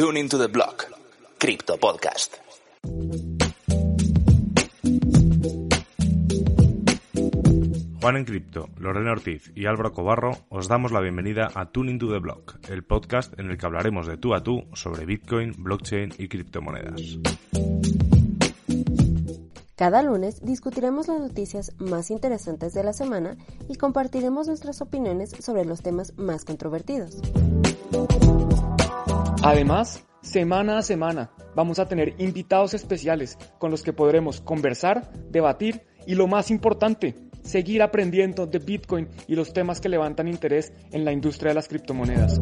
Tune into the Block, Crypto Podcast. Juan en Cripto, Lorena Ortiz y Álvaro Cobarro os damos la bienvenida a Tune into the Block, el podcast en el que hablaremos de tú a tú sobre Bitcoin, blockchain y criptomonedas. Cada lunes discutiremos las noticias más interesantes de la semana y compartiremos nuestras opiniones sobre los temas más controvertidos. Además, semana a semana vamos a tener invitados especiales con los que podremos conversar, debatir y lo más importante, seguir aprendiendo de Bitcoin y los temas que levantan interés en la industria de las criptomonedas.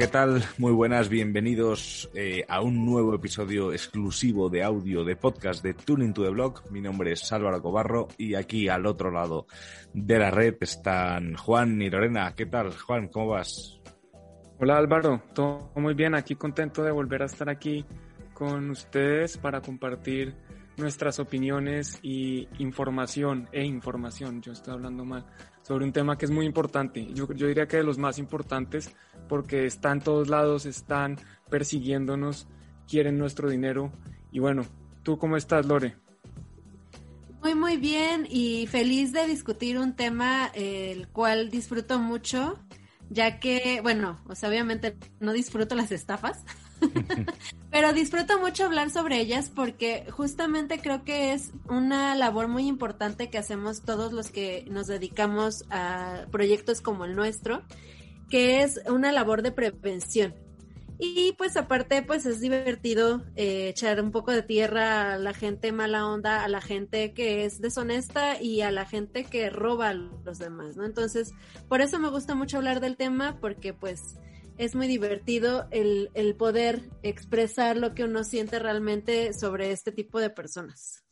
¿Qué tal? Muy buenas, bienvenidos eh, a un nuevo episodio exclusivo de audio de podcast de Tuning to the Blog. Mi nombre es Álvaro Cobarro y aquí al otro lado de la red están Juan y Lorena. ¿Qué tal, Juan? ¿Cómo vas? Hola Álvaro, todo muy bien, aquí contento de volver a estar aquí con ustedes para compartir nuestras opiniones y información e información, yo estoy hablando mal, sobre un tema que es muy importante. Yo, yo diría que de los más importantes porque está en todos lados, están persiguiéndonos, quieren nuestro dinero. Y bueno, ¿tú cómo estás, Lore? Muy, muy bien y feliz de discutir un tema eh, el cual disfruto mucho, ya que, bueno, o sea, obviamente no disfruto las estafas, pero disfruto mucho hablar sobre ellas porque justamente creo que es una labor muy importante que hacemos todos los que nos dedicamos a proyectos como el nuestro, que es una labor de prevención. Y pues aparte, pues es divertido eh, echar un poco de tierra a la gente mala onda, a la gente que es deshonesta y a la gente que roba a los demás, ¿no? Entonces, por eso me gusta mucho hablar del tema, porque pues es muy divertido el, el poder expresar lo que uno siente realmente sobre este tipo de personas.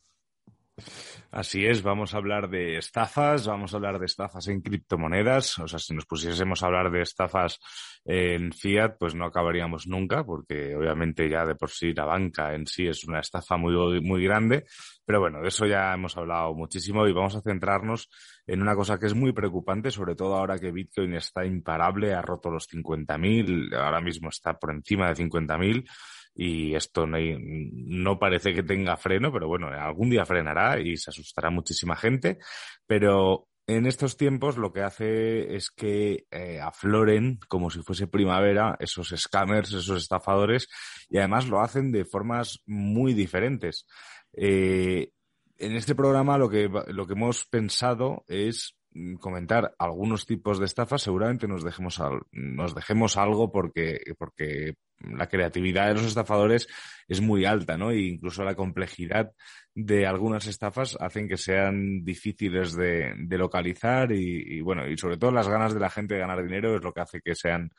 Así es, vamos a hablar de estafas, vamos a hablar de estafas en criptomonedas. O sea, si nos pusiésemos a hablar de estafas en fiat, pues no acabaríamos nunca, porque obviamente ya de por sí la banca en sí es una estafa muy, muy grande. Pero bueno, de eso ya hemos hablado muchísimo y vamos a centrarnos en una cosa que es muy preocupante, sobre todo ahora que Bitcoin está imparable, ha roto los 50.000, ahora mismo está por encima de 50.000 y esto no, no, parece que tenga freno, pero bueno, algún día frenará y se asustará muchísima gente, pero en estos tiempos lo que hace es que eh, afloren como si fuese primavera esos scammers, esos estafadores, y además lo hacen de formas muy diferentes. Eh, en este programa lo que, lo que hemos pensado es Mm, comentar algunos tipos de estafas, seguramente nos dejemos, nos dejemos algo porque, porque la creatividad de los estafadores es muy alta, ¿no? E incluso la complejidad de algunas estafas hacen que sean difíciles de, localizar y, bueno, y sobre todo las ganas de la gente de ganar dinero es lo que hace que sean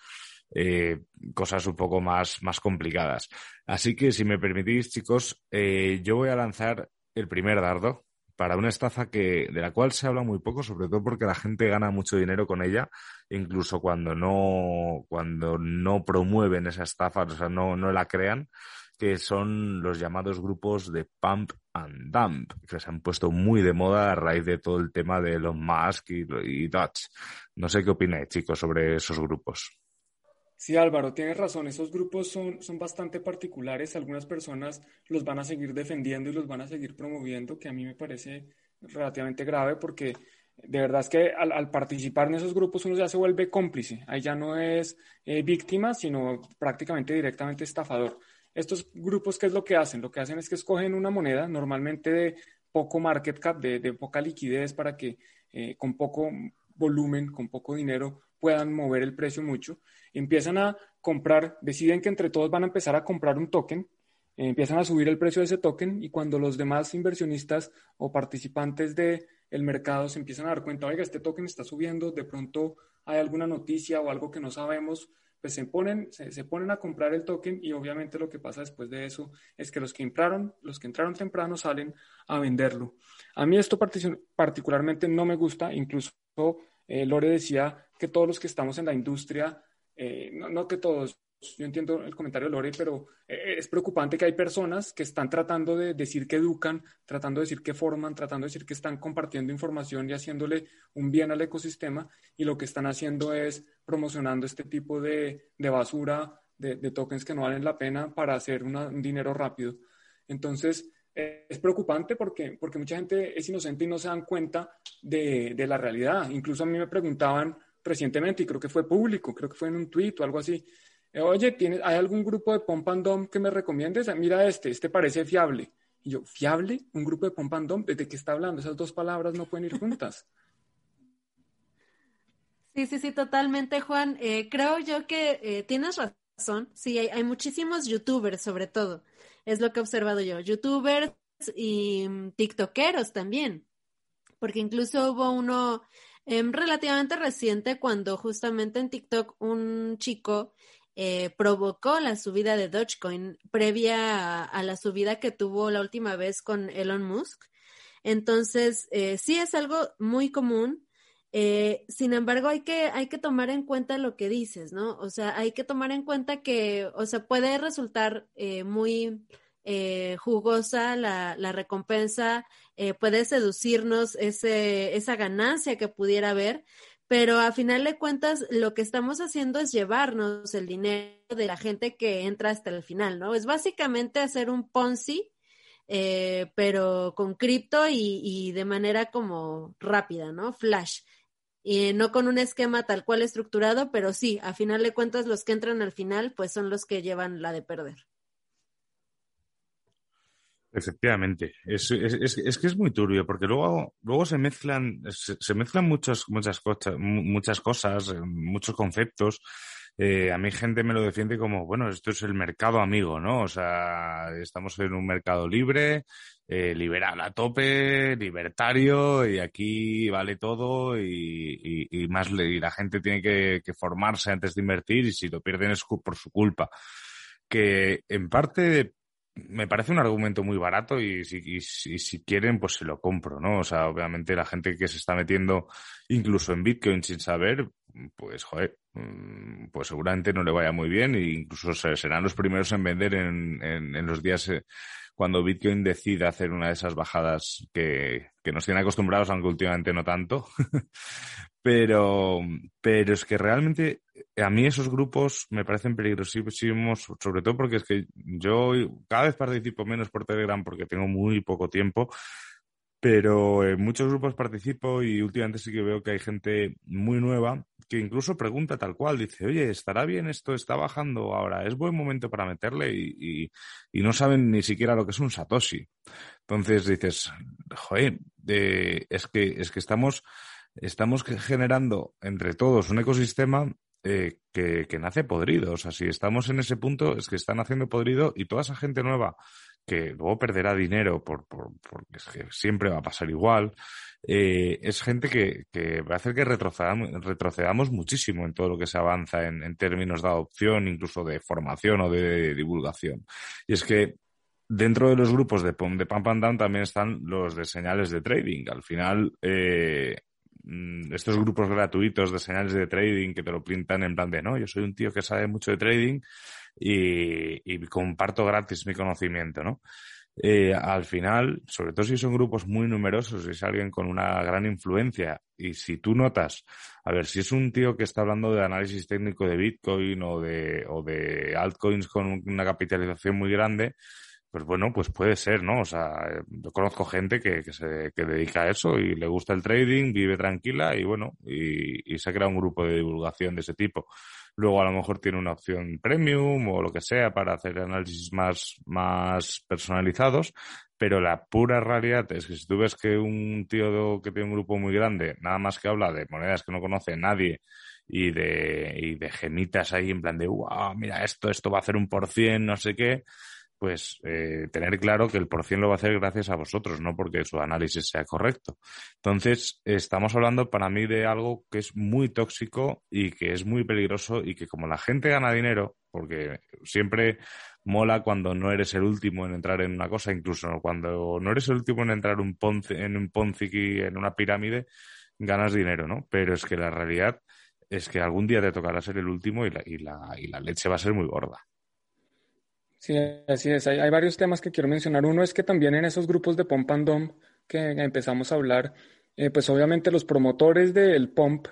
eh, cosas un poco más, más complicadas. Así que si me permitís, chicos, eh, yo voy a lanzar el primer dardo para una estafa que, de la cual se habla muy poco, sobre todo porque la gente gana mucho dinero con ella, incluso cuando no, cuando no promueven esa estafa, o sea, no, no la crean, que son los llamados grupos de pump and dump, que se han puesto muy de moda a raíz de todo el tema de Elon Musk y, y Dutch. No sé qué opináis, chicos, sobre esos grupos. Sí, Álvaro, tienes razón. Esos grupos son, son bastante particulares. Algunas personas los van a seguir defendiendo y los van a seguir promoviendo, que a mí me parece relativamente grave porque de verdad es que al, participar en esos grupos uno ya se vuelve cómplice. Ahí ya no es eh, víctima, sino prácticamente directamente estafador. Estos grupos, ¿qué es lo que hacen? Lo que hacen es que escogen una moneda, normalmente de poco market cap, de, poca liquidez, para que eh, con poco volumen, con poco dinero, puedan mover el precio mucho empiezan a comprar, deciden que entre todos van a empezar a comprar un token, eh, empiezan a subir el precio de ese token y cuando los demás inversionistas o participantes del el mercado se empiezan a dar cuenta, oiga, este token está subiendo, de pronto hay alguna noticia o algo que no sabemos, pues se ponen, se, ponen a comprar el token y obviamente lo que pasa después de eso es que los que entraron, los que entraron temprano salen a venderlo. A mí esto particularmente no me gusta, incluso eh, Lore decía que todos los que estamos en la industria eh, no, que todos, yo entiendo el comentario de Lore, pero eh, es preocupante que hay personas que están tratando de decir que educan, tratando de decir que forman, tratando de decir que están compartiendo información y haciéndole un bien al ecosistema y lo que están haciendo es promocionando este tipo de, basura, de, tokens que no valen la pena para hacer un dinero rápido. Entonces, eh, es preocupante porque, porque mucha gente es inocente y no se dan cuenta de, de la realidad. Incluso a mí me preguntaban recientemente, y creo que fue público, creo que fue en un tweet o algo así, eh, oye, ¿tienes, ¿hay algún grupo de Pump and Dump que me recomiendes? Mira este, este parece fiable. Y yo, ¿fiable? ¿Un grupo de Pump and Dump? ¿De qué está hablando? Esas dos palabras no pueden ir juntas. Sí, sí, sí, totalmente, Juan. Eh, creo yo que eh, tienes razón. Sí, hay, hay, muchísimos youtubers, sobre todo. Es lo que he observado yo. Youtubers y mm, tiktokeros también. Porque incluso hubo uno em, relativamente reciente cuando justamente en TikTok un chico eh, provocó la subida de Dogecoin previa a, la subida que tuvo la última vez con Elon Musk. Entonces, eh, sí es algo muy común. Eh, sin embargo, hay que, hay que tomar en cuenta lo que dices, ¿no? O sea, hay que tomar en cuenta que, o sea, puede resultar muy jugosa la, la recompensa, puede seducirnos ese, esa ganancia que pudiera haber, pero a final de cuentas lo que estamos haciendo es llevarnos el dinero de la gente que entra hasta el final, ¿no? Es básicamente hacer un Ponzi, eh, pero con cripto y, de manera como rápida, ¿no? Flash. Y no con un esquema tal cual estructurado, pero sí, a final de cuentas los que entran al final pues son los que llevan la de perder. Efectivamente, es, es, es, que es muy turbio porque luego, luego se mezclan, se, mezclan muchas, muchas, cosas, muchas cosas, eh, muchos conceptos. Eh, a mí gente me lo defiende como, bueno, esto es el mercado amigo, ¿no? O sea, estamos en un mercado libre, eh, liberal a tope, libertario, y aquí vale todo y, y, más y la gente tiene que, que formarse antes de invertir y si lo pierden es por su culpa. Que en parte me parece un argumento muy barato y si, si quieren, pues se lo compro, ¿no? O sea, obviamente la gente que se está metiendo incluso en Bitcoin sin saber, pues, joder, mm, pues seguramente no le vaya muy bien e incluso serán los primeros en vender en, en, los días eh, cuando Bitcoin decida hacer una de esas bajadas que, que nos tiene acostumbrados, aunque últimamente no tanto. pero, pero es que realmente a mí esos grupos me parecen peligrosísimos, sobre todo porque es que yo cada vez participo menos por Telegram porque tengo muy poco tiempo, pero en muchos grupos participo y últimamente sí que veo que hay gente muy nueva que incluso pregunta tal cual, dice, oye, ¿estará bien esto? ¿Está bajando ahora? ¿Es buen momento para meterle? Y, y, no saben ni siquiera lo que es un Satoshi. Entonces dices, joder, es, que, es que estamos, estamos generando entre todos un ecosistema eh, que, que, nace podrido. O sea, si estamos en ese punto, es que están haciendo podrido y toda esa gente nueva que luego perderá dinero por, por, porque es que siempre va a pasar igual, eh, es gente que, que, va a hacer que retrocedamos, retrocedamos muchísimo en todo lo que se avanza en, en términos de adopción, incluso de formación o de divulgación. Y es que dentro de los grupos de, de Pump and también están los de señales de trading. Al final, eh, estos grupos gratuitos de señales de trading que te lo pintan en plan de, no, yo soy un tío que sabe mucho de trading y, comparto gratis mi conocimiento, ¿no? Eh, al final, sobre todo si son grupos muy numerosos, si es alguien con una gran influencia y si tú notas, a ver, si es un tío que está hablando de análisis técnico de Bitcoin o de, o de altcoins con una capitalización muy grande, pues bueno, pues puede ser, ¿no? O sea, yo conozco gente que, que se que dedica a eso y le gusta el trading, vive tranquila y bueno, y, y se crea un grupo de divulgación de ese tipo. Luego a lo mejor tiene una opción premium o lo que sea para hacer análisis más, más personalizados, pero la pura realidad es que si tú ves que un tío que tiene un grupo muy grande, nada más que habla de monedas que no conoce nadie y de, y de gemitas ahí en plan de, wow, mira esto, esto va a hacer un por cien, no sé qué, pues eh, tener claro que el por cien lo va a hacer gracias a vosotros, no porque su análisis sea correcto. Entonces, estamos hablando para mí de algo que es muy tóxico y que es muy peligroso y que como la gente gana dinero, porque siempre mola cuando no eres el último en entrar en una cosa, incluso cuando no eres el último en entrar un en un Ponzi, en una pirámide, ganas dinero, ¿no? Pero es que la realidad es que algún día te tocará ser el último y la, y la, y la leche va a ser muy gorda. Sí, así es. Hay, varios temas que quiero mencionar. Uno es que también en esos grupos de Pump and Dump que empezamos a hablar, eh, pues obviamente los promotores del pump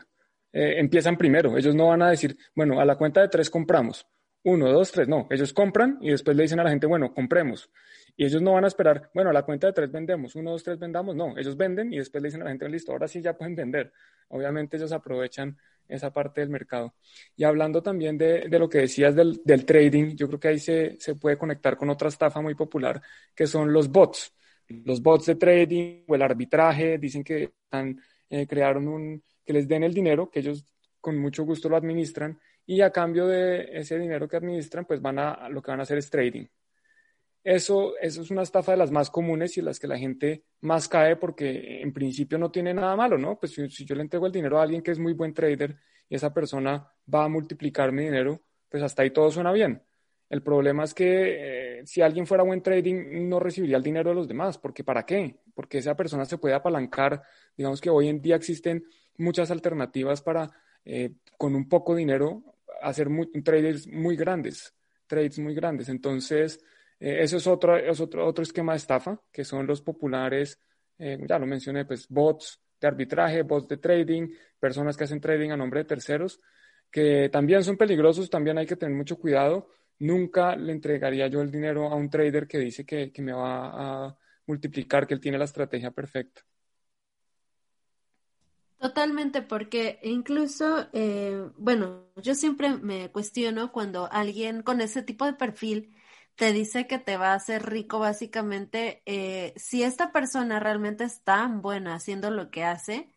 eh, empiezan primero. Ellos no van a decir, bueno, a la cuenta de tres compramos. Uno, dos, tres. No, ellos compran y después le dicen a la gente, bueno, compremos. Y ellos no van a esperar, bueno, a la cuenta de tres vendemos. Uno, dos, tres vendamos. No, ellos venden y después le dicen a la gente, listo, ahora sí ya pueden vender. Obviamente ellos aprovechan esa parte del mercado. Y hablando también de, de lo que decías del, del, trading, yo creo que ahí se, se, puede conectar con otra estafa muy popular, que son los bots. Los bots de trading o el arbitraje, dicen que están, eh, crearon un, que les den el dinero, que ellos con mucho gusto lo administran, y a cambio de ese dinero que administran, pues van a, lo que van a hacer es trading. Eso, eso es una estafa de las más comunes y las que la gente más cae porque en principio no tiene nada malo, ¿no? Pues si, yo le entrego el dinero a alguien que es muy buen trader y esa persona va a multiplicar mi dinero, pues hasta ahí todo suena bien. El problema es que eh, si alguien fuera buen trading no recibiría el dinero de los demás, porque ¿para qué? Porque esa persona se puede apalancar. Digamos que hoy en día existen muchas alternativas para eh, con un poco dinero hacer muy, traders muy grandes, trades muy grandes. Entonces, eh, eso es otro, es otro, otro esquema de estafa, que son los populares, eh, ya lo mencioné, pues bots de arbitraje, bots de trading, personas que hacen trading a nombre de terceros, que también son peligrosos, también hay que tener mucho cuidado. Nunca le entregaría yo el dinero a un trader que dice que, que me va a multiplicar, que él tiene la estrategia perfecta. Totalmente, porque incluso, eh, bueno, yo siempre me cuestiono cuando alguien con ese tipo de perfil te dice que te va a hacer rico, básicamente, eh, si esta persona realmente es tan buena haciendo lo que hace,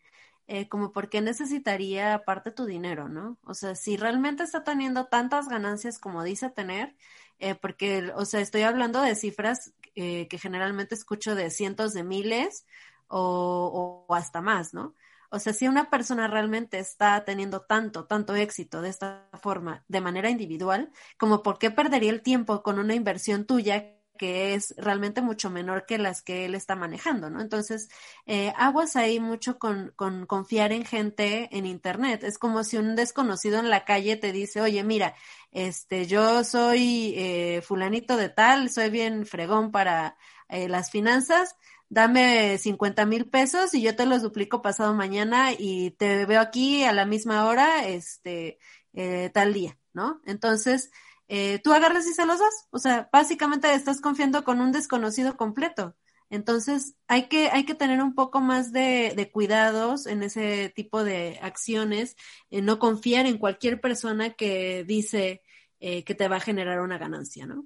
eh, como por qué necesitaría aparte tu dinero, ¿no? O sea, si realmente está teniendo tantas ganancias como dice tener, eh, porque, o sea, estoy hablando de cifras que generalmente escucho de cientos de miles o hasta más, ¿no? O sea, si una persona realmente está teniendo tanto, tanto éxito de esta forma, de manera individual, como por qué perdería el tiempo con una inversión tuya que es realmente mucho menor que las que él está manejando, ¿no? Entonces, eh, aguas ahí mucho con, con, confiar en gente en Internet. Es como si un desconocido en la calle te dice, oye, mira, este, yo soy eh, fulanito de tal, soy bien fregón para eh, las finanzas, dame 50 mil pesos y yo te los duplico pasado mañana y te veo aquí a la misma hora, este, eh, tal día, ¿no? Entonces, eh, tú agarras y se los das. O sea, básicamente estás confiando con un desconocido completo. Entonces, hay que, hay que tener un poco más de, de cuidados en ese tipo de acciones, no confiar en cualquier persona que dice eh, que te va a generar una ganancia, ¿no?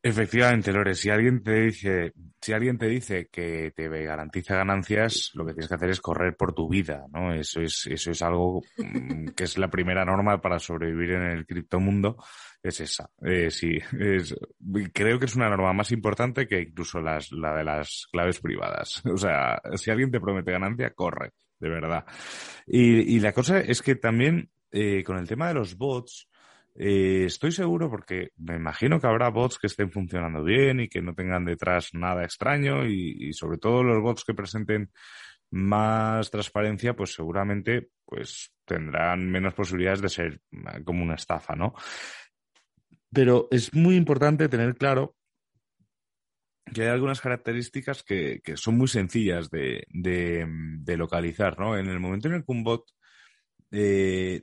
Efectivamente, Lore, si alguien te dice, si alguien te dice que te garantiza ganancias, lo que tienes que hacer es correr por tu vida, ¿no? Eso es, eso es algo mm, que es la primera norma para sobrevivir en el criptomundo, es esa. Eh, sí, creo que es una norma más importante que incluso las, la de las claves privadas. O sea, si alguien te promete ganancia, corre, de verdad. Y, y la cosa es que también, eh, con el tema de los bots, eh, estoy seguro porque me imagino que habrá bots que estén funcionando bien y que no tengan detrás nada extraño y, sobre todo los bots que presenten más transparencia, pues seguramente pues tendrán menos posibilidades de ser eh, como una estafa, ¿no? Pero es muy importante tener claro que hay algunas características que, son muy sencillas de, localizar, ¿no? En el momento en el que un bot eh,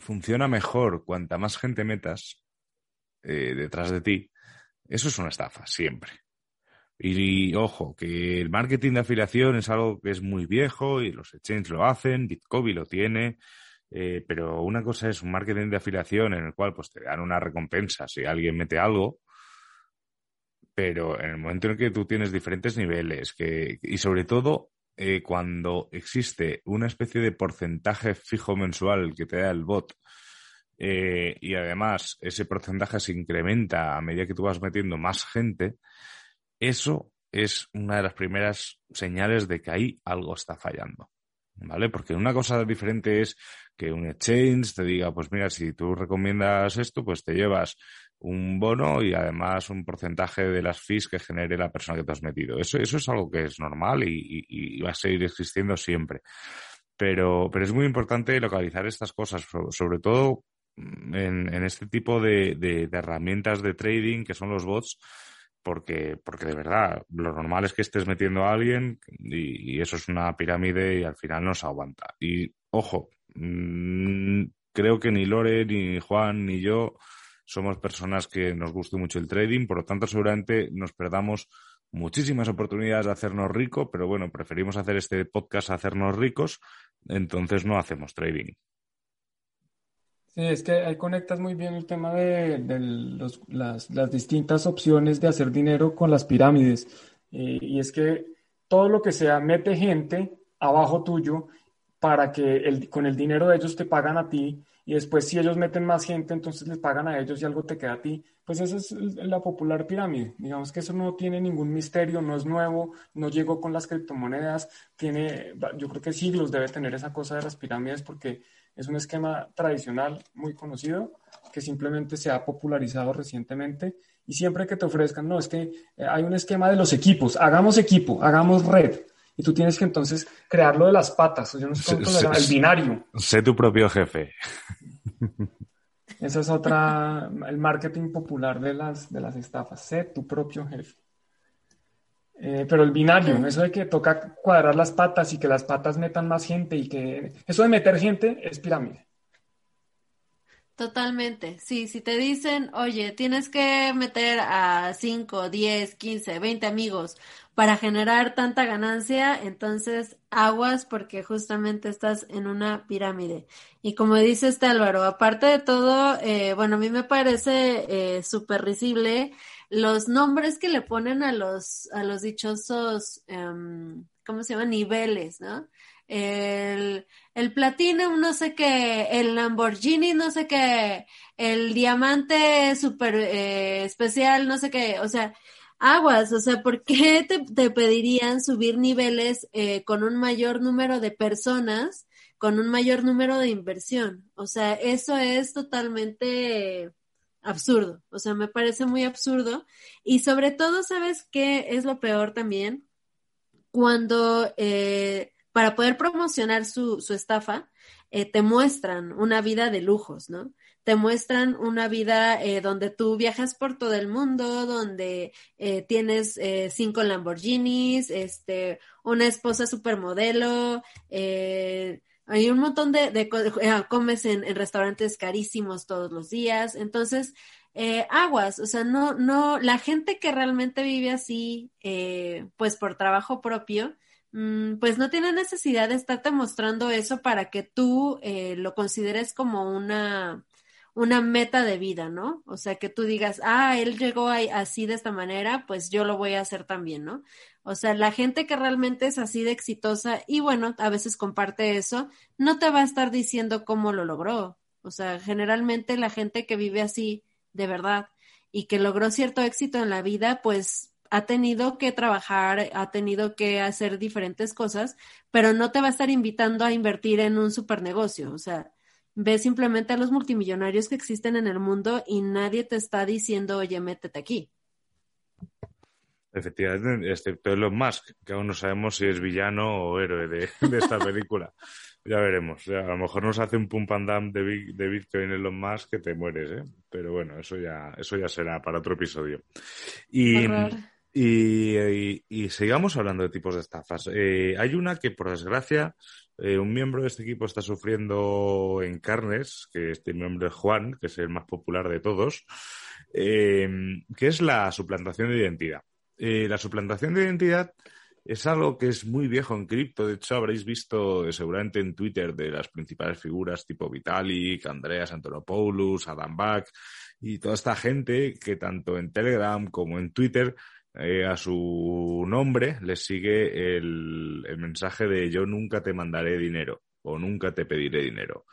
funciona mejor cuanta más gente metas eh, detrás de ti, eso es una estafa, siempre. Y, ojo, que el marketing de afiliación es algo que es muy viejo y los exchanges lo hacen, Bitcoin lo tiene, eh, pero una cosa es un marketing de afiliación en el cual pues te dan una recompensa si alguien mete algo, pero en el momento en que tú tienes diferentes niveles que, y sobre todo eh, cuando existe una especie de porcentaje fijo mensual que te da el bot eh, y además ese porcentaje se incrementa a medida que tú vas metiendo más gente, eso es una de las primeras señales de que ahí algo está fallando. ¿Vale? Porque una cosa diferente es que un exchange te diga, pues mira, si tú recomiendas esto, pues te llevas un bono y además un porcentaje de las fees que genere la persona que te has metido. Eso, eso es algo que es normal y, va a seguir existiendo siempre. pero, pero es muy importante localizar estas cosas, sobre todo en, en este tipo de, herramientas de trading que son los bots, porque, porque de verdad, lo normal es que estés metiendo a alguien y, eso es una pirámide y al final no se aguanta. Y ojo, mmm, creo que ni Lore, ni Juan, ni yo somos personas que nos guste mucho el trading, por lo tanto seguramente nos perdamos muchísimas oportunidades de hacernos ricos, pero bueno, preferimos hacer este podcast a hacernos ricos, entonces no hacemos trading. Sí, es que ahí conectas muy bien el tema de, las, distintas opciones de hacer dinero con las pirámides. Eh, y es que todo lo que sea mete gente abajo tuyo para que el, con el dinero de ellos te pagan a ti y después si ellos meten más gente, entonces les pagan a ellos y algo te queda a ti. Pues esa es la popular pirámide. Digamos que eso no tiene ningún misterio, no es nuevo, no llegó con las criptomonedas, tiene, yo creo que siglos debe tener esa cosa de las pirámides porque es un esquema tradicional muy conocido que simplemente se ha popularizado recientemente y siempre que te ofrezcan, no, es que eh, hay un esquema de los equipos, hagamos equipo, hagamos red, y tú tienes que entonces crearlo de las patas, yo no sé cómo se, el binario. Sé tu propio jefe. Esa es otra, el marketing popular de las, de las estafas, sé tu propio jefe. Eh, pero el binario, eso de que toca cuadrar las patas y que las patas metan más gente y que eso de meter gente es pirámide. Totalmente, sí, si te dicen, oye, tienes que meter a 5, 10, 15, 20 amigos para generar tanta ganancia, entonces aguas porque justamente estás en una pirámide. Y como dice este Álvaro, aparte de todo, eh, bueno, a mí me parece eh, súper risible los nombres que le ponen a los, a los dichosos, um, ¿cómo se llama? Niveles, ¿no? el, el platino, no sé qué, el Lamborghini, no sé qué, el diamante super eh, especial, no sé qué, o sea, aguas, o sea, ¿por qué te, te pedirían subir niveles eh, con un mayor número de personas, con un mayor número de inversión? O sea, eso es totalmente absurdo, o sea, me parece muy absurdo y sobre todo, ¿sabes qué es lo peor también? Cuando... Eh, para poder promocionar su, su estafa, eh, te muestran una vida de lujos, ¿no? Te muestran una vida eh, donde tú viajas por todo el mundo, donde eh, tienes eh, cinco Lamborghinis, este, una esposa supermodelo, eh, hay un montón de, de comes en, restaurantes carísimos todos los días, entonces aguas, o sea, no, no, la gente que realmente vive así, pues por trabajo propio, Mm, pues no tiene necesidad de estarte mostrando eso para que tú lo consideres como una, una meta de vida, ¿no? O sea, que tú digas, ah, él llegó así de esta manera, pues yo lo voy a hacer también, ¿no? O sea, la gente que realmente es así de exitosa y bueno, a veces comparte eso, no te va a estar diciendo cómo lo logró. O sea, generalmente la gente que vive así de verdad y que logró cierto éxito en la vida, pues ha tenido que trabajar, ha tenido que hacer diferentes cosas, pero no te va a estar invitando a invertir en un super negocio. O sea, ve simplemente a los multimillonarios que existen en el mundo y nadie te está diciendo, oye, métete aquí. Efectivamente, excepto Elon Musk, que aún no sabemos si es villano o héroe de, de esta película. ya veremos. a lo mejor nos hace un pump and dump de, de Bitcoin Elon Musk que te mueres, ¿eh? Pero bueno, eso ya, eso ya será para otro episodio. Y, y, y, sigamos hablando de tipos de estafas. Eh, hay una que, por desgracia, eh, un miembro de este equipo está sufriendo en carnes, que este miembro es Juan, que es el más popular de todos, eh, que es la suplantación de identidad. Eh, la suplantación de identidad es algo que es muy viejo en cripto. De hecho, habréis visto eh, seguramente en Twitter de las principales figuras tipo Vitalik, Andreas Antonopoulos, Adam Back y toda esta gente que tanto en Telegram como en Twitter eh, a su nombre le sigue el, el, mensaje de yo nunca te mandaré dinero o nunca te pediré dinero.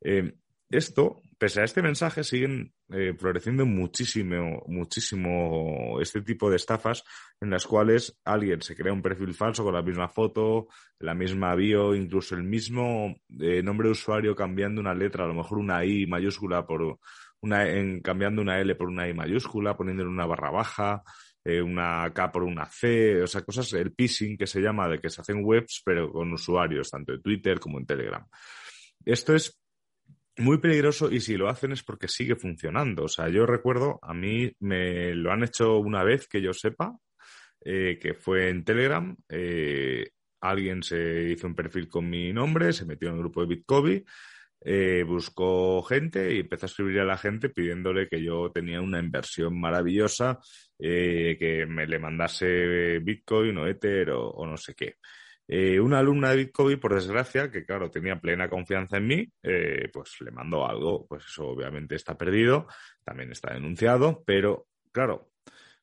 Eh, esto, pese a este mensaje, siguen eh, floreciendo muchísimo, muchísimo este tipo de estafas en las cuales alguien se crea un perfil falso con la misma foto, la misma bio, incluso el mismo eh, nombre de usuario cambiando una letra, a lo mejor una I mayúscula por una, en, cambiando una L por una I mayúscula, poniéndole una barra baja, eh, una K por una C, o sea, cosas, el phishing que se llama, de que se hacen webs, pero con usuarios, tanto en Twitter como en Telegram. Esto es muy peligroso y si lo hacen es porque sigue funcionando. O sea, yo recuerdo, a mí me lo han hecho una vez que yo sepa, eh, que fue en Telegram. Eh, alguien se hizo un perfil con mi nombre, se metió en el grupo de Bitcoin, eh, buscó gente y empezó a escribir a la gente pidiéndole que yo tenía una inversión maravillosa, que me le mandase Bitcoin o Ether o no sé qué. Eh, una alumna de Bitcoin, por desgracia, que claro, tenía plena confianza en mí, eh, pues le mandó algo, pues eso obviamente está perdido, también está denunciado, pero claro,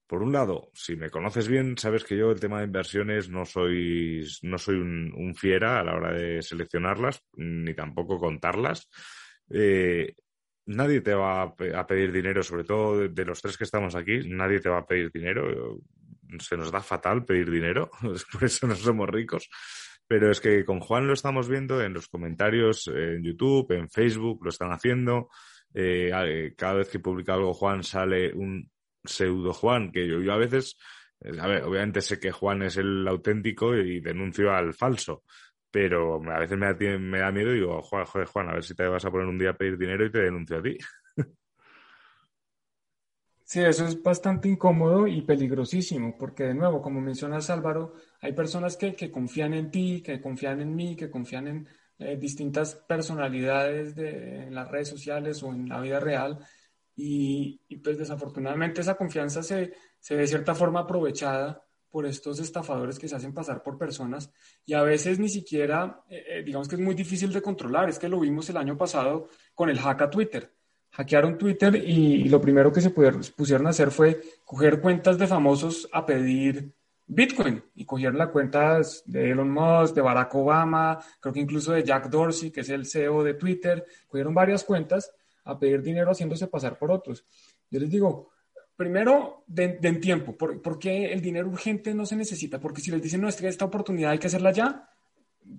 por un lado, si me conoces bien, sabes que yo el tema de inversiones no soy, no soy un, fiera a la hora de seleccionarlas, ni tampoco contarlas. Eh, nadie te va a pedir dinero, sobre todo de, los tres que estamos aquí, nadie te va a pedir dinero se nos da fatal pedir dinero, por eso no somos ricos. Pero es que con Juan lo estamos viendo en los comentarios en YouTube, en Facebook, lo están haciendo. Eh, cada vez que publica algo Juan sale un pseudo Juan, que yo, a veces, eh, a ver, obviamente sé que Juan es el auténtico y denuncio al falso, pero a veces me da, me da miedo y digo, Juan, Juan, a ver si te vas a poner un día a pedir dinero y te denuncio a ti. Sí, eso es bastante incómodo y peligrosísimo, porque de nuevo, como mencionas Álvaro, hay personas que, que confían en ti, que confían en mí, que confían en eh, distintas personalidades de, en las redes sociales o en la vida real, y, pues desafortunadamente esa confianza se, se ve de cierta forma aprovechada por estos estafadores que se hacen pasar por personas y a veces ni siquiera, eh, eh, digamos que es muy difícil de controlar, es que lo vimos el año pasado con el hack a Twitter. Hackearon Twitter y, lo primero que se pusieron a hacer fue coger cuentas de famosos a pedir Bitcoin y cogieron las cuentas de Elon Musk, de Barack Obama, creo que incluso de Jack Dorsey, que es el CEO de Twitter, cogieron varias cuentas a pedir dinero haciéndose pasar por otros. Yo les digo, primero, den, tiempo. ¿Por, qué el dinero urgente no se necesita? Porque si les dicen, no, esta oportunidad hay que hacerla ya,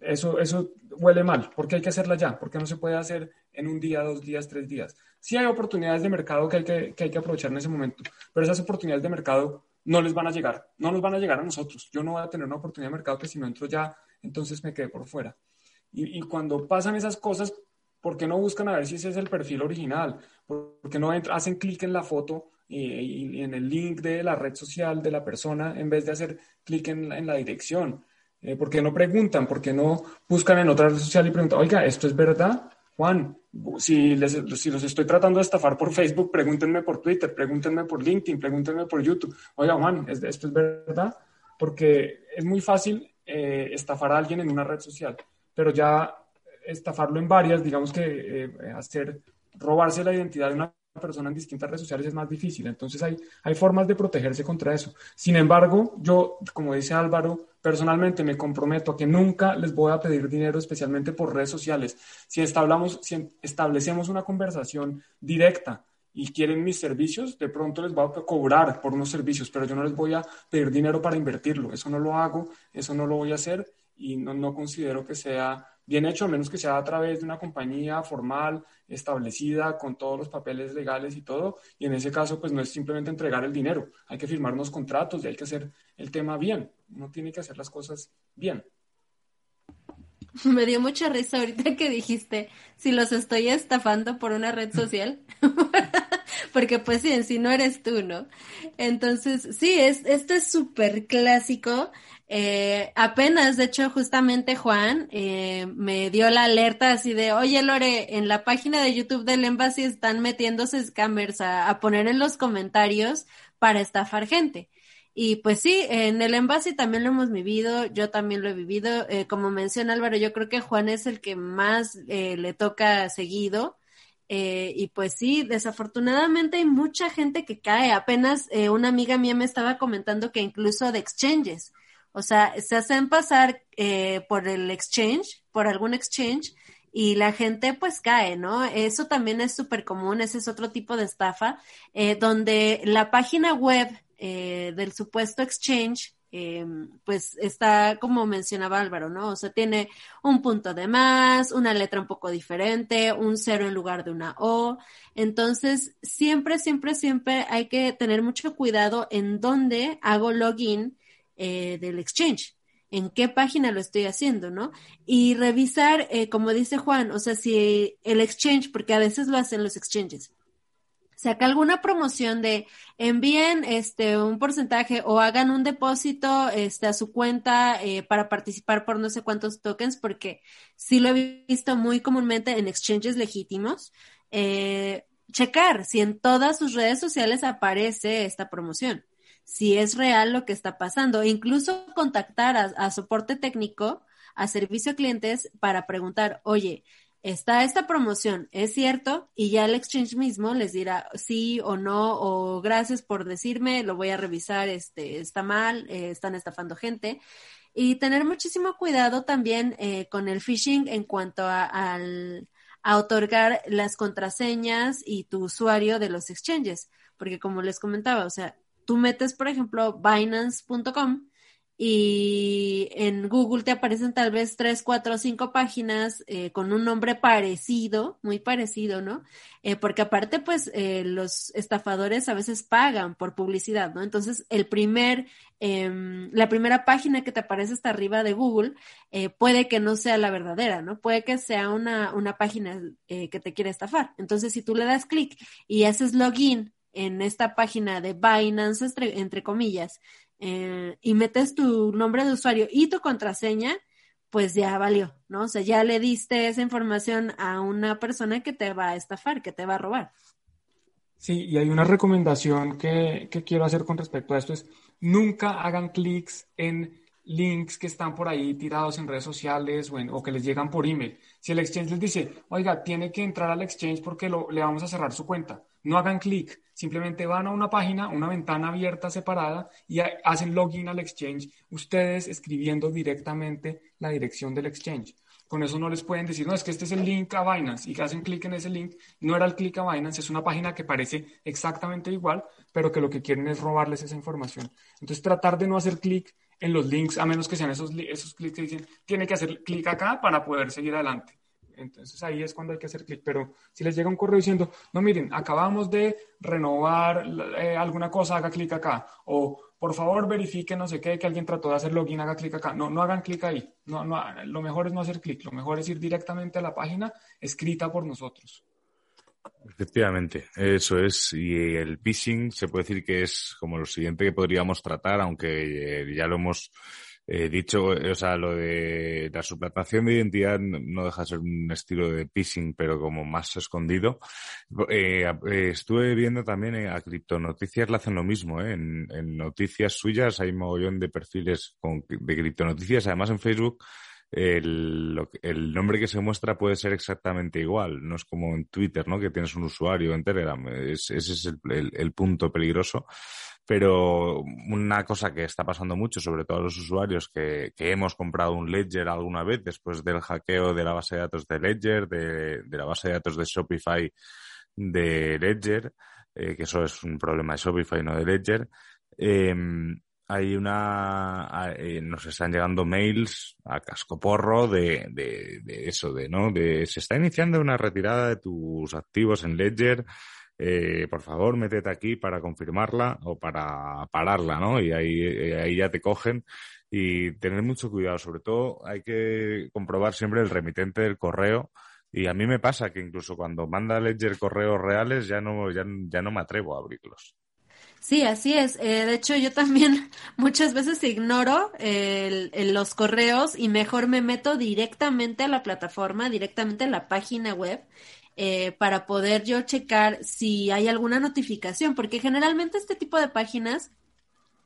eso, eso huele mal. ¿Por qué hay que hacerla ya? ¿Por qué no se puede hacer en un día, dos días, tres días? Sí hay oportunidades de mercado que hay que, que hay que aprovechar en ese momento, pero esas oportunidades de mercado no les van a llegar, no nos van a llegar a nosotros. Yo no voy a tener una oportunidad de mercado que si no entro ya, entonces me quedé por fuera. Y cuando pasan esas cosas, ¿por qué no buscan a ver si ese es el perfil original? ¿Por qué no hacen clic en la foto y, en el link de la red social de la persona en vez de hacer clic en, en la dirección? Eh, ¿Por qué no preguntan? ¿Por qué no buscan en otra red social y preguntan, oiga, ¿esto es verdad? Juan, si, les, si los estoy tratando de estafar por Facebook, pregúntenme por Twitter, pregúntenme por LinkedIn, pregúntenme por YouTube. Oiga, Juan, ¿esto es verdad? Porque es muy fácil eh, estafar a alguien en una red social, pero ya estafarlo en varias, digamos que eh, hacer, robarse la identidad de una persona en distintas redes sociales es más difícil. Entonces hay, hay formas de protegerse contra eso. Sin embargo, yo, como dice Álvaro, personalmente me comprometo a que nunca les voy a pedir dinero, especialmente por redes sociales. Si, si establecemos una conversación directa y quieren mis servicios, de pronto les voy a cobrar por unos servicios, pero yo no les voy a pedir dinero para invertirlo. Eso no lo hago, eso no lo voy a hacer y no, no considero que sea bien hecho, a menos que sea a través de una compañía formal, establecida, con todos los papeles legales y todo. Y en ese caso, pues no es simplemente entregar el dinero, hay que firmar unos contratos y hay que hacer el tema bien. Uno tiene que hacer las cosas bien. Me dio mucha risa ahorita que dijiste, si los estoy estafando por una red social, porque pues sí, en sí no eres tú, ¿no? Entonces, sí, es, esto es súper clásico eh, apenas, de hecho, justamente Juan eh, me dio la alerta así de, oye Lore, en la página de YouTube del Embassy están metiéndose scammers a, poner en los comentarios para estafar gente. Y pues sí, en el Embassy también lo hemos vivido, yo también lo he vivido. Eh, como menciona Álvaro, yo creo que Juan es el que más eh, le toca seguido. Eh, y pues sí, desafortunadamente hay mucha gente que cae. Apenas una amiga mía me estaba comentando que incluso de exchanges o sea, se hacen pasar eh, por el exchange, por algún exchange, y la gente pues cae, ¿no? Eso también es súper común, ese es otro tipo de estafa, eh, donde la página web eh, del supuesto exchange em, pues está como mencionaba Álvaro, ¿no? O sea, tiene un punto de más, una letra un poco diferente, un cero en lugar de una O. Entonces, siempre, siempre, siempre hay que tener mucho cuidado en dónde hago login eh, del exchange en qué página lo estoy haciendo, ¿no? Y revisar, eh, como dice Juan, o sea, si el exchange, porque a veces lo hacen los exchanges, saca alguna promoción de envíen este un porcentaje o hagan un depósito este a su cuenta eh, para participar por no sé cuántos tokens porque sí lo he visto muy comúnmente en exchanges legítimos eh, checar si en todas sus redes sociales aparece esta promoción si es real lo que está pasando incluso contactar a soporte técnico a servicio a clientes para preguntar oye está esta promoción, ¿es cierto? Y ya el exchange mismo les dirá sí o no, o gracias por decirme, lo voy a revisar, este, está mal, eh, están estafando gente. Y tener muchísimo cuidado también eh, con el phishing en cuanto a otorgar las contraseñas y tu usuario de los exchanges. Porque como les comentaba, o sea, tú metes, por ejemplo, binance.com y en Google te aparecen tal vez tres, cuatro, cinco páginas eh, con un nombre parecido, muy parecido, ¿no? Eh, porque aparte, pues, eh, los estafadores a veces pagan por publicidad, ¿no? Entonces, el primer, em, la primera página que te aparece hasta arriba de Google puede que no sea la verdadera, ¿no? Puede que sea una, una página que te quiere estafar. Entonces, si tú le das clic y haces login en esta página de Binance, entre comillas, eh, y metes tu nombre de usuario y tu contraseña, pues ya valió, ¿no? O sea, ya le diste esa información a una persona que te va a estafar, que te va a robar. Sí, y hay una recomendación que, que quiero hacer con respecto a esto, es nunca hagan clics en links que están por ahí tirados en redes sociales o, o, que les llegan por email. Si el exchange les dice, oiga, tiene que entrar al exchange porque lo, le vamos a cerrar su cuenta, no hagan clic. Simplemente van a una página, una ventana abierta separada y hacen login al exchange, ustedes escribiendo directamente la dirección del exchange. Con eso no les pueden decir, no, es que este es el link a Binance y que hacen clic en ese link. No era el clic a Binance, es una página que parece exactamente igual, pero que lo que quieren es robarles esa información. Entonces, tratar de no hacer clic en los links, a menos que sean esos, esos clics que dicen, tiene que hacer clic acá para poder seguir adelante. Entonces ahí es cuando hay que hacer clic. Pero si les llega un correo diciendo, no, miren, acabamos de renovar eh, alguna cosa, haga clic acá. O por favor verifique no sé qué, que alguien trató de hacer login, haga clic acá. No, no hagan clic ahí. No, no, lo mejor es no hacer clic. Lo mejor es ir directamente a la página escrita por nosotros. Efectivamente, eso es. Y el phishing se puede decir que es como lo siguiente que podríamos tratar, aunque eh, ya lo hemos eh, dicho, o sea, lo de la suplantación de identidad no deja de ser un estilo de phishing, pero como más escondido. Eh, eh estuve viendo también a Criptonoticias le hacen lo mismo, ¿eh? en, en, noticias suyas hay mogollón de perfiles con, de Criptonoticias, además en Facebook. El, nombre que se muestra puede ser exactamente igual. No es como en Twitter, ¿no? Que tienes un usuario en Telegram. Es, ese es el, el punto peligroso pero una cosa que está pasando mucho, sobre todo los usuarios que, que, hemos comprado un Ledger alguna vez después del hackeo de la base de datos de Ledger, de, de la base de datos de Shopify de Ledger, eh, que eso es un problema de Shopify, no de Ledger. Eh, hay una, eh, nos están llegando mails a cascoporro de, de, de eso, de, ¿no? De, se está iniciando una retirada de tus activos en Ledger, eh, por favor, métete aquí para confirmarla o para pararla, ¿no? Y ahí, eh, ahí ya te cogen y tener mucho cuidado. Sobre todo hay que comprobar siempre el remitente del correo. Y a mí me pasa que incluso cuando manda Ledger correos reales ya no, ya, no me atrevo a abrirlos. Sí, así es. Eh, de hecho, yo también muchas veces ignoro los correos y mejor me meto directamente a la plataforma, directamente a la página web eh, para poder yo checar si hay alguna notificación, porque generalmente este tipo de páginas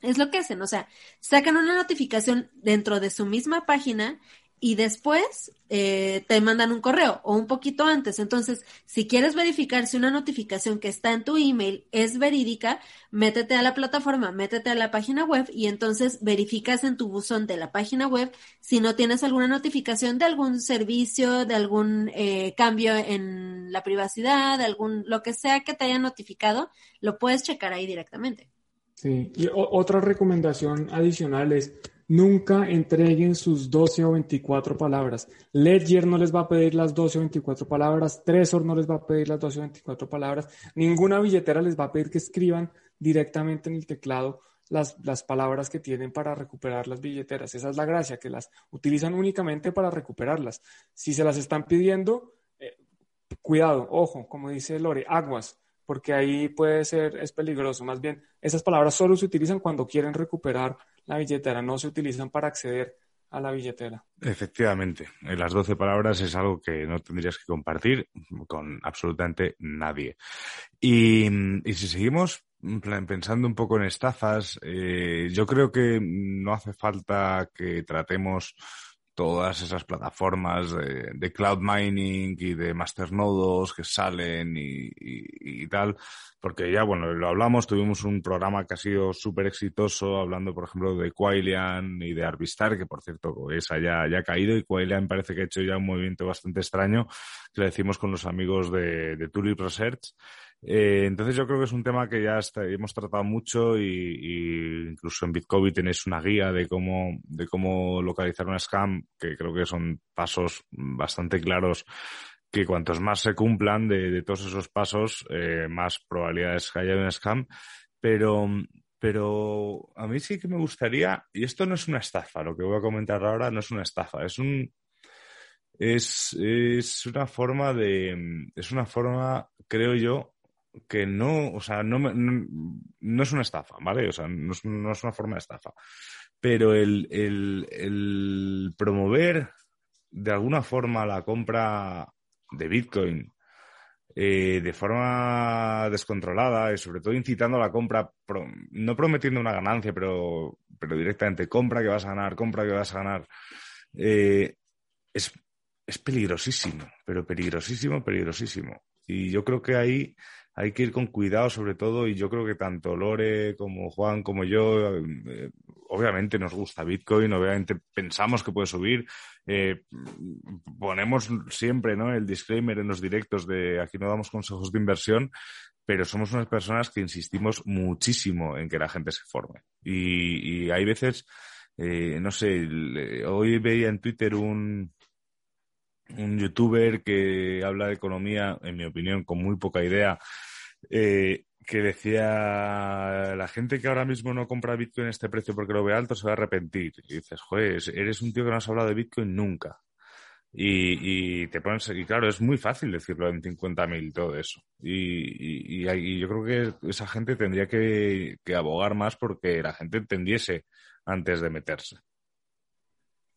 es lo que hacen, o sea, sacan una notificación dentro de su misma página y después eh, te mandan un correo o un poquito antes. Entonces, si quieres verificar si una notificación que está en tu email es verídica, métete a la plataforma, métete a la página web y entonces verificas en tu buzón de la página web si no tienes alguna notificación de algún servicio, de algún eh, cambio en la privacidad, de algún, lo que sea que te haya notificado, lo puedes checar ahí directamente. Sí, y otra recomendación adicional es nunca entreguen sus 12 o 24 palabras. Ledger no les va a pedir las 12 o 24 palabras, Trezor no les va a pedir las 12 o 24 palabras, ninguna billetera les va a pedir que escriban directamente en el teclado las, las, palabras que tienen para recuperar las billeteras. Esa es la gracia, que las utilizan únicamente para recuperarlas. Si se las están pidiendo, eh, cuidado, ojo, como dice Lore, aguas, porque ahí puede ser, es peligroso. Más bien, esas palabras solo se utilizan cuando quieren recuperar la billetera, no se utilizan para acceder a la billetera. Efectivamente, en las 12 palabras es algo que no tendrías que compartir con absolutamente nadie. Y, y si seguimos pensando un poco en estafas, eh, yo creo que no hace falta que tratemos todas esas plataformas de, cloud mining y de masternodos que salen y, tal, porque ya, bueno, lo hablamos, tuvimos un programa que ha sido súper exitoso, hablando, por ejemplo, de Quailian y de Arbistar, que por cierto, esa ya, ya ha caído, y Quailian parece que ha hecho ya un movimiento bastante extraño, que le decimos con los amigos de, de Tulip Research, eh, entonces yo creo que es un tema que ya hemos tratado mucho y, incluso en Bitcoin tenéis una guía de cómo, de cómo localizar una scam, que creo que son pasos bastante claros que cuantos más se cumplan de, todos esos pasos, eh, más probabilidades que haya un scam. Pero, pero a mí sí que me gustaría, y esto no es una estafa, lo que voy a comentar ahora no es una estafa, es un, es, es una forma de, es una forma, creo yo, que no, o sea, no, no, es una estafa, ¿vale? O sea, no es, una forma de estafa. Pero el, promover de alguna forma la compra de Bitcoin eh, de forma descontrolada y sobre todo incitando a la compra, no prometiendo una ganancia, pero, pero directamente compra que vas a ganar, compra que vas a ganar, eh, es peligrosísimo, pero peligrosísimo, peligrosísimo. Y yo creo que ahí hay que ir con cuidado sobre todo y yo creo que tanto Lore como Juan como yo, eh, obviamente nos gusta Bitcoin, obviamente pensamos que puede subir, eh, ponemos siempre ¿no? el disclaimer en los directos de aquí no damos consejos de inversión, pero somos unas personas que insistimos muchísimo en que la gente se forme. Y, hay veces, eh, no sé, hoy veía en Twitter un, un youtuber que habla de economía, en mi opinión, con muy poca idea, eh, que decía, la gente que ahora mismo no compra Bitcoin en este precio porque lo ve alto se va a arrepentir. Y dices, joder, eres un tío que no has hablado de Bitcoin nunca. Y, y te pones, y claro, es muy fácil decirlo en 50.000 todo eso. Y, y, y, yo creo que esa gente tendría que, que abogar más porque la gente entendiese antes de meterse.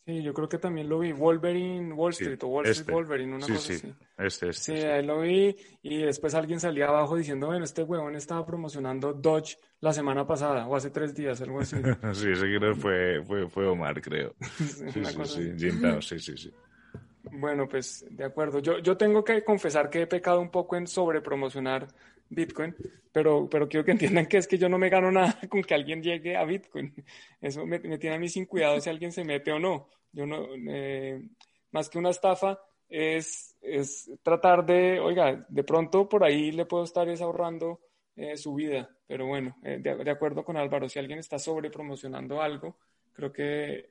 Sí, yo creo que también lo vi. Wolverine Wall Street o Wall Street este. Wolverine, una cosa así. Este, este, sí, ahí lo vi y después alguien salía abajo diciendo, bueno, este huevón estaba promocionando Dodge la semana pasada o hace tres días, algo así. sí, ese creo fue, fue, fue Omar, creo. sí, sí, sí, Jim sí, sí, sí. Bueno, pues de acuerdo. Yo, yo tengo que confesar que he pecado un poco en sobrepromocionar Bitcoin, pero, pero quiero que entiendan que es que yo no me gano nada con que alguien llegue a Bitcoin. Eso me, tiene a mí sin cuidado si alguien se mete o no. Yo no, eh, más que una estafa, es, es, tratar de, oiga, de pronto por ahí le puedo estar ahorrando eh, su vida, pero bueno, eh, de, acuerdo con Álvaro, si alguien está sobre promocionando algo, creo que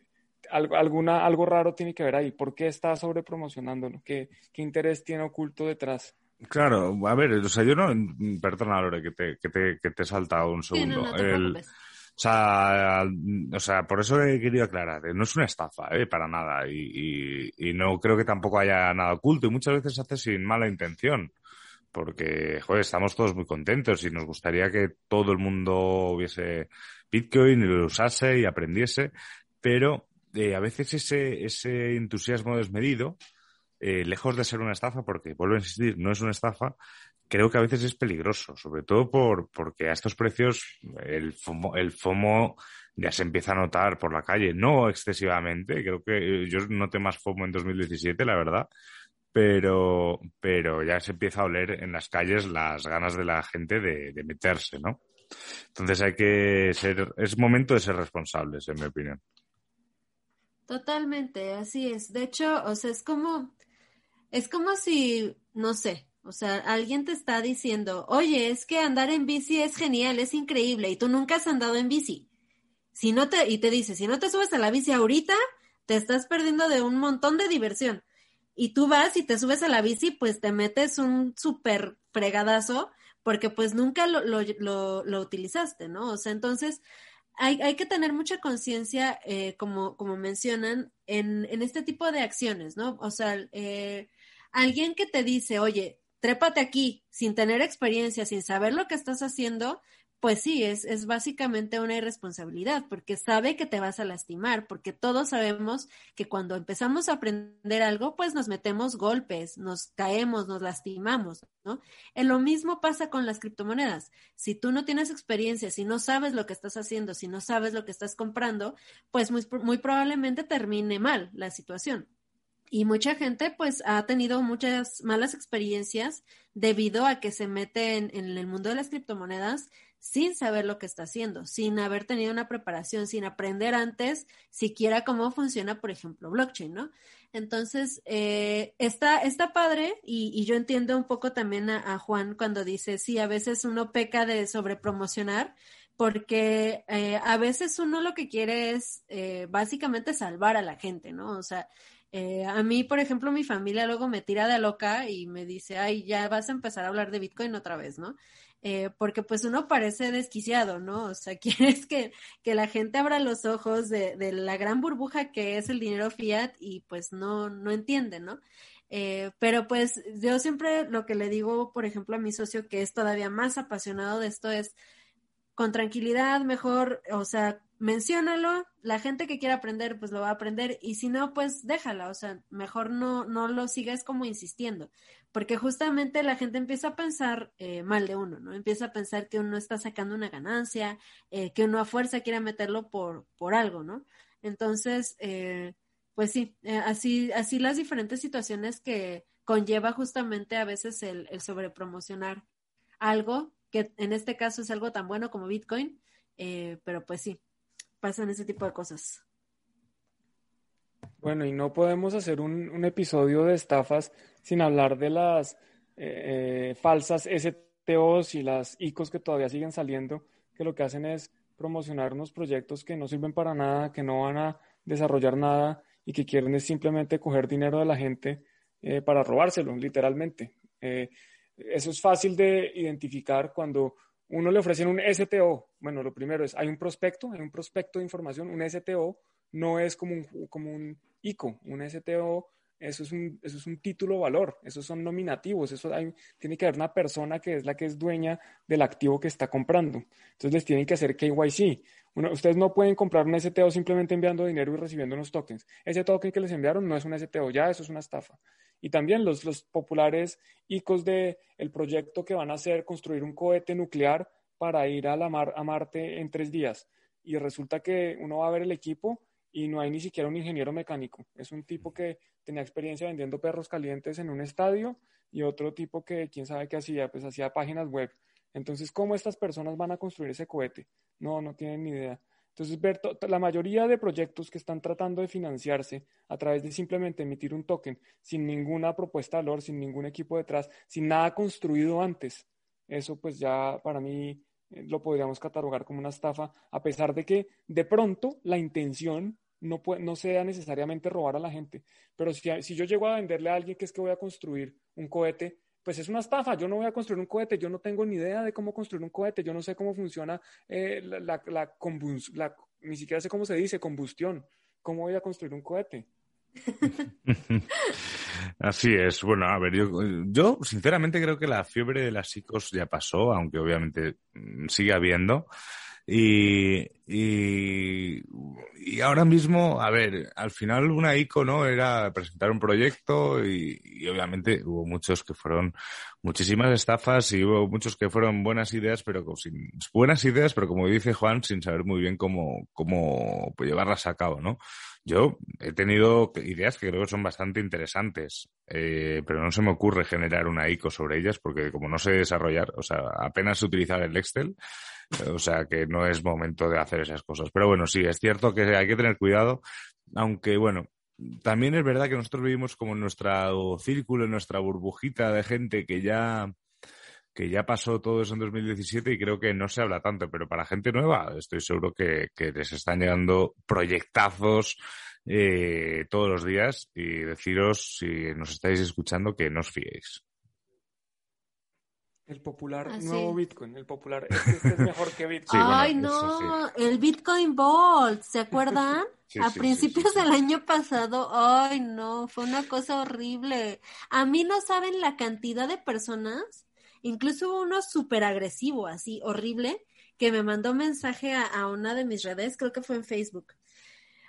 algo, alguna, algo raro tiene que ver ahí. ¿Por qué está sobre promocionándolo? ¿Qué, ¿Qué interés tiene oculto detrás? Claro, a ver, o sea, yo no, perdona Lore, que te, que te, que te he saltado un segundo. o sea, o sea, por eso he querido aclarar, no es una estafa, ¿eh? para nada, y, y, y, no creo que tampoco haya nada oculto, y muchas veces se hace sin mala intención, porque, joder, estamos todos muy contentos y nos gustaría que todo el mundo hubiese Bitcoin y lo usase y aprendiese, pero eh, a veces ese, ese entusiasmo desmedido, eh, lejos de ser una estafa, porque vuelvo a insistir, no es una estafa, creo que a veces es peligroso, sobre todo por, porque a estos precios el FOMO, el FOMO ya se empieza a notar por la calle, no excesivamente, creo que eh, yo noté más FOMO en 2017, la verdad, pero, pero ya se empieza a oler en las calles las ganas de la gente de, de meterse, ¿no? Entonces hay que ser, es momento de ser responsables, en mi opinión. Totalmente, así es. De hecho, o sea, es como, es como si, no sé, O sea, alguien te está diciendo, oye, es que andar en bici es genial, es increíble, y tú nunca has andado en bici. Si no te, y te dice, si no te subes a la bici ahorita, te estás perdiendo de un montón de diversión. Y tú vas y te subes a la bici, pues te metes un súper fregadazo, porque pues nunca lo, lo, lo, utilizaste, ¿no? O sea, entonces hay, hay que tener mucha conciencia, eh, como, como mencionan, en, en, este tipo de acciones, ¿no? O sea, eh, alguien que te dice, oye, trépate aquí sin tener experiencia, sin saber lo que estás haciendo, pues sí, es, es básicamente una irresponsabilidad, porque sabe que te vas a lastimar, porque todos sabemos que cuando empezamos a aprender algo, pues nos metemos golpes, nos caemos, nos lastimamos, ¿no? En lo mismo pasa con las criptomonedas. Si tú no tienes experiencia, si no sabes lo que estás haciendo, si no sabes lo que estás comprando, pues muy probablemente termine mal la situación. Y mucha gente pues ha tenido muchas malas experiencias debido a que se mete en, el mundo de las criptomonedas sin saber lo que está haciendo, sin haber tenido una preparación, sin aprender antes siquiera cómo funciona, por ejemplo, blockchain, ¿no? Entonces, eh, está, está padre y, yo entiendo un poco también a, Juan cuando dice, sí, a veces uno peca de sobrepromocionar, porque eh, a veces uno lo que quiere es eh, básicamente salvar a la gente, ¿no? O sea, eh, a mí, por ejemplo, mi familia luego me tira de loca y me dice, ay, ya vas a empezar a hablar de Bitcoin otra vez, ¿no? Eh, porque pues uno parece desquiciado, ¿no? O sea, quieres que, que la gente abra los ojos de, de, la gran burbuja que es el dinero fiat y pues no, no entiende, ¿no? Eh, pero pues yo siempre lo que le digo, por ejemplo, a mi socio que es todavía más apasionado de esto es, con tranquilidad, mejor, o sea, menciónalo, la gente que quiera aprender, pues lo va a aprender, y si no, pues déjala, o sea, mejor no, no lo sigas como insistiendo, porque justamente la gente empieza a pensar eh, mal de uno, ¿no? Empieza a pensar que uno está sacando una ganancia, eh, que uno a fuerza quiere meterlo por, por algo, ¿no? Entonces, eh, pues sí, así, así las diferentes situaciones que conlleva justamente a veces el, el sobrepromocionar algo que en este caso es algo tan bueno como Bitcoin, eh, pero pues sí, pasan ese tipo de cosas. Bueno, y no podemos hacer un, episodio de estafas sin hablar de las eh, eh, falsas STOs y las ICOs que todavía siguen saliendo, que lo que hacen es promocionar unos proyectos que no sirven para nada, que no van a desarrollar nada y que quieren es simplemente coger dinero de la gente para robárselo, literalmente. Eso es fácil de identificar cuando uno le ofrecen un STO. Bueno, lo primero es, hay un prospecto, hay un prospecto de información, un STO no es como un, como un ICO, un STO eso es un, eso es un título valor, esos son nominativos, eso tiene que haber una persona que es la que es dueña del activo que está comprando. Entonces les tienen que hacer KYC. ustedes no pueden comprar un STO simplemente enviando dinero y recibiendo unos tokens. Ese token que les enviaron no es un STO, ya eso es una estafa. Y también los, los populares ICOs del el proyecto que van a hacer construir un cohete nuclear para ir a, la mar, a Marte en tres días. Y resulta que uno va a ver el equipo y no hay ni siquiera un ingeniero mecánico. Es un tipo que tenía experiencia vendiendo perros calientes en un estadio y otro tipo que quién sabe qué hacía, pues hacía páginas web. Entonces, ¿cómo estas personas van a construir ese cohete? No, no tienen ni idea. Entonces, ver la mayoría de proyectos que están tratando de financiarse a través de simplemente emitir un token sin ninguna propuesta de valor, sin ningún equipo detrás, sin nada construido antes, eso pues ya para mí eh, lo podríamos catalogar como una estafa, a pesar de que de pronto la intención no, no sea necesariamente robar a la gente. Pero si, si yo llego a venderle a alguien que es que voy a construir un cohete, pues es una estafa. Yo no voy a construir un cohete, yo no tengo ni idea de cómo construir un cohete, yo no sé cómo funciona eh, la, la, ni siquiera sé cómo se dice, combustión. ¿Cómo voy a construir un cohete? Así es. Bueno, a ver, yo, yo sinceramente creo que la fiebre de las psicos ya pasó, aunque obviamente mm, sigue habiendo. Y, y, y, ahora mismo, a ver, al final una ICO, ¿no? Era presentar un proyecto y, y, obviamente hubo muchos que fueron muchísimas estafas y hubo muchos que fueron buenas ideas, pero con, sin, buenas ideas, pero como dice Juan, sin saber muy bien cómo, cómo pues, llevarlas a cabo, ¿no? Yo he tenido ideas que creo que son bastante interesantes, eh, pero no se me ocurre generar una ICO sobre ellas porque como no sé desarrollar, o sea, apenas utilizar el Excel, o sea que no es momento de hacer esas cosas. Pero bueno, sí, es cierto que hay que tener cuidado, aunque bueno, también es verdad que nosotros vivimos como en nuestro círculo, en nuestra burbujita de gente que ya que ya pasó todo eso en 2017 y creo que no se habla tanto, pero para gente nueva estoy seguro que, les están llegando proyectazos eh, todos los días y deciros, si nos estáis escuchando, que no os fiéis. El popular ah, nuevo Bitcoin, el popular, este, es mejor que Bitcoin. Ay, no, el Bitcoin Vault, ¿se acuerdan? a principios del año pasado, ay, no, fue una cosa horrible. A mí no saben la cantidad de personas, incluso uno súper agresivo, así, horrible, que me mandó mensaje a, a una de mis redes, creo que fue en Facebook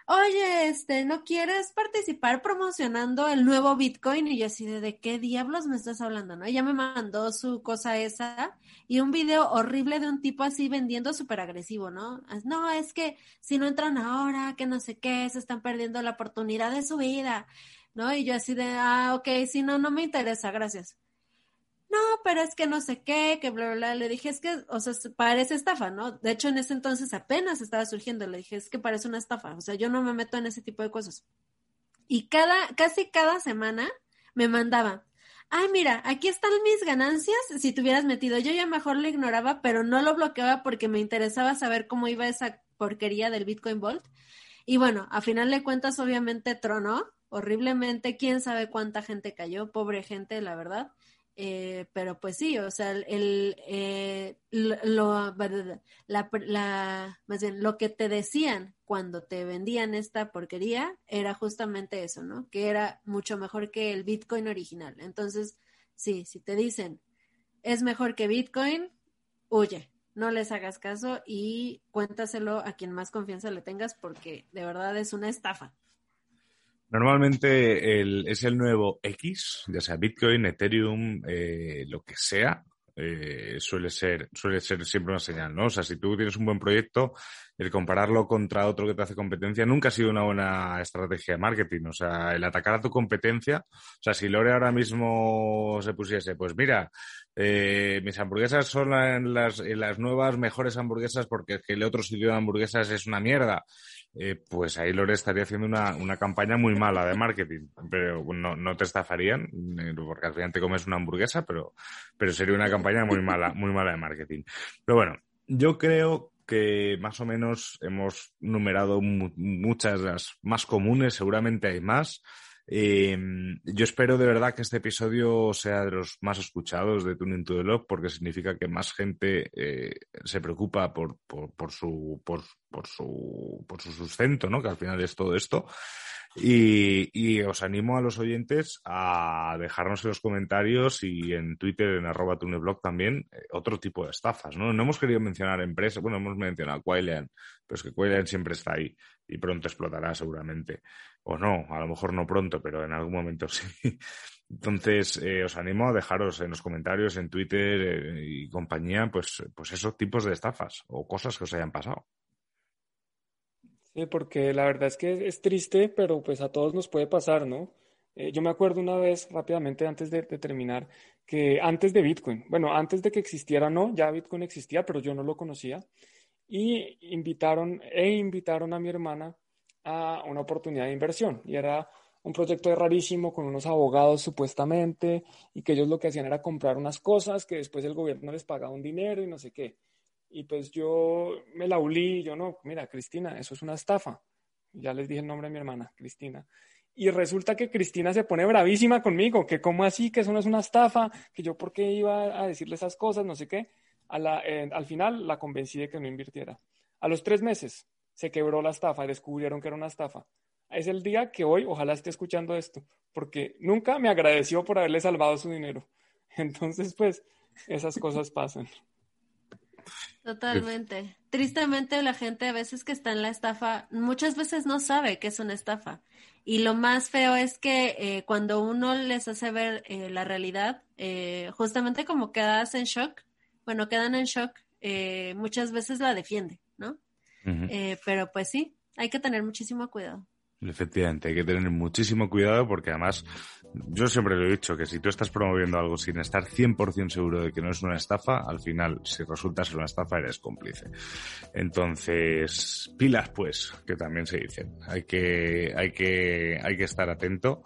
oye, este, ¿no quieres participar promocionando el nuevo Bitcoin? Y yo así de, ¿de qué diablos me estás hablando? ¿No? Ella me mandó su cosa esa y un video horrible de un tipo así vendiendo súper agresivo, ¿no? No, es que si no entran ahora, que no sé qué, se están perdiendo la oportunidad de su vida, ¿no? Y yo así de, ah, ok, si no, no me interesa, gracias no, pero es que no sé qué, que bla, bla, bla. Le dije, es que, o sea, parece estafa, ¿no? De hecho, en ese entonces apenas estaba surgiendo. Le dije, es que parece una estafa. O sea, yo no me meto en ese tipo de cosas. Y cada, casi cada semana me mandaba, ay, mira, aquí están mis ganancias si te hubieras metido. Yo ya mejor lo ignoraba, pero no lo bloqueaba porque me interesaba saber cómo iba esa porquería del Bitcoin Vault. Y bueno, a final de cuentas, obviamente tronó horriblemente. Quién sabe cuánta gente cayó, pobre gente, la verdad. Eh, pero pues sí, o sea, el, eh, lo, la, más bien, lo que te decían cuando te vendían esta porquería era justamente eso, ¿no? Que era mucho mejor que el Bitcoin original. Entonces, sí, si te dicen es mejor que Bitcoin, huye, no les hagas caso y cuéntaselo a quien más confianza le tengas porque de verdad es una estafa. Normalmente el, es el nuevo X, ya sea Bitcoin, Ethereum, eh, lo que sea, eh, suele ser suele ser siempre una señal, ¿no? O sea, si tú tienes un buen proyecto, el compararlo contra otro que te hace competencia nunca ha sido una buena estrategia de marketing. O sea, el atacar a tu competencia, o sea, si Lore ahora mismo se pusiese, pues mira, eh, mis hamburguesas son las, las nuevas mejores hamburguesas porque el otro sitio de hamburguesas es una mierda eh, pues ahí Lore estaría haciendo una, una, campaña muy mala de marketing. Pero no, no te estafarían, eh, porque al final te comes una hamburguesa, pero, pero sería una campaña muy mala, muy mala de marketing. Pero bueno, yo creo que más o menos hemos numerado muchas de las más comunes, seguramente hay más. Eh, yo espero de verdad que este episodio sea de los más escuchados de Tuning to the Log porque significa que más gente eh, se preocupa por, por, por, su, por, por, su, por su sustento, ¿no? que al final es todo esto. Y, y, os animo a los oyentes a dejarnos en los comentarios y en Twitter, en arroba tuneblog también, eh, otro tipo de estafas, ¿no? No hemos querido mencionar empresas, bueno, hemos mencionado Quailean, pero es que Quailean siempre está ahí y pronto explotará seguramente. O no, a lo mejor no pronto, pero en algún momento sí. Entonces, eh, os animo a dejaros en los comentarios, en Twitter eh, y compañía, pues, pues esos tipos de estafas o cosas que os hayan pasado porque la verdad es que es triste, pero pues a todos nos puede pasar, ¿no? Eh, yo me acuerdo una vez, rápidamente, antes de, terminar, que antes de Bitcoin, bueno, antes de que existiera, no, ya Bitcoin existía, pero yo no lo conocía, y invitaron, e invitaron a mi hermana una oportunidad de inversión, y era un proyecto rarísimo con unos abogados supuestamente, y que ellos lo que hacían era comprar unas cosas que después el gobierno les pagaba un dinero y no sé qué. Y pues yo me la ulí, yo no, mira, Cristina, eso es una estafa. Ya les dije el nombre de mi hermana, Cristina. Y resulta que Cristina se pone bravísima conmigo, que cómo así, que eso no es una estafa, que yo por qué iba a decirle esas cosas, no sé qué. Eh, al final la convencí de que no invirtiera. A los tres meses se quebró la estafa descubrieron que era una estafa. Es el día que hoy, ojalá esté escuchando esto, porque nunca me agradeció por haberle salvado su dinero. Entonces, pues, esas cosas pasan. Totalmente. Tristemente la gente a veces que está en la estafa, muchas veces no sabe que es una estafa. Y lo más feo es que eh, cuando uno les hace ver eh, la realidad, eh, justamente como quedas en shock, bueno, quedan en shock, muchas veces la defiende, ¿no? pero pues sí, hay que tener muchísimo cuidado. Efectivamente, hay que tener muchísimo cuidado porque además yo siempre lo he dicho, que si tú estás promoviendo algo sin estar 100% seguro de que no es una estafa, al final, si resulta ser una estafa, eres cómplice. Entonces, pilas pues, que también se dicen. Hay que, hay que, hay que estar atento.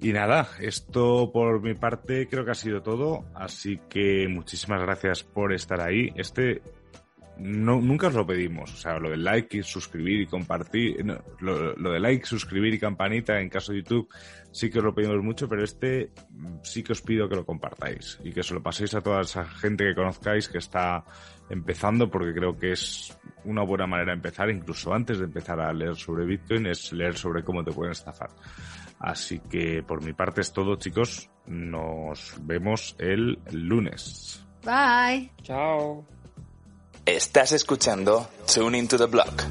Y nada, esto por mi parte creo que ha sido todo, así que muchísimas gracias por estar ahí. Este no, nunca os lo pedimos. O sea, lo de like y suscribir y compartir, lo, lo, de like, suscribir y campanita en caso de YouTube sí que os lo pedimos mucho, pero este mm, sí que os pido que lo compartáis y que se lo paséis a toda esa gente que conozcáis que está empezando, porque creo que es una buena manera de empezar, incluso antes de empezar a leer sobre Bitcoin, es leer sobre cómo te pueden estafar. Así que por mi parte es todo, chicos. Nos vemos el lunes. Bye. Chao. Estás escuchando Tune into the Block.